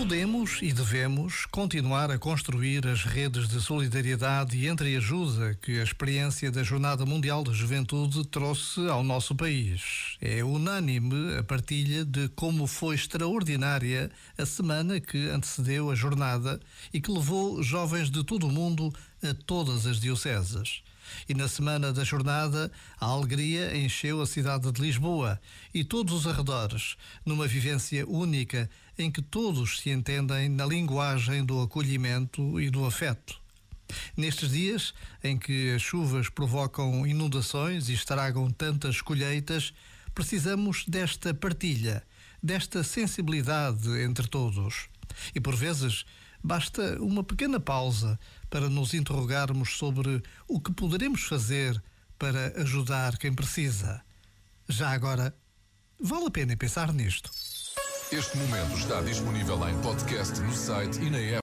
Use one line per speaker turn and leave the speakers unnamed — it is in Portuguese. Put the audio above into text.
Podemos e devemos continuar a construir as redes de solidariedade e entreajuda que a experiência da Jornada Mundial da Juventude trouxe ao nosso país. É unânime a partilha de como foi extraordinária a semana que antecedeu a jornada e que levou jovens de todo o mundo a todas as dioceses. E na semana da jornada, a alegria encheu a cidade de Lisboa e todos os arredores, numa vivência única em que todos se entendem na linguagem do acolhimento e do afeto. Nestes dias em que as chuvas provocam inundações e estragam tantas colheitas, precisamos desta partilha, desta sensibilidade entre todos. E por vezes basta uma pequena pausa para nos interrogarmos sobre o que poderemos fazer para ajudar quem precisa. Já agora, vale a pena pensar nisto.
Este momento está disponível em podcast no site e na app.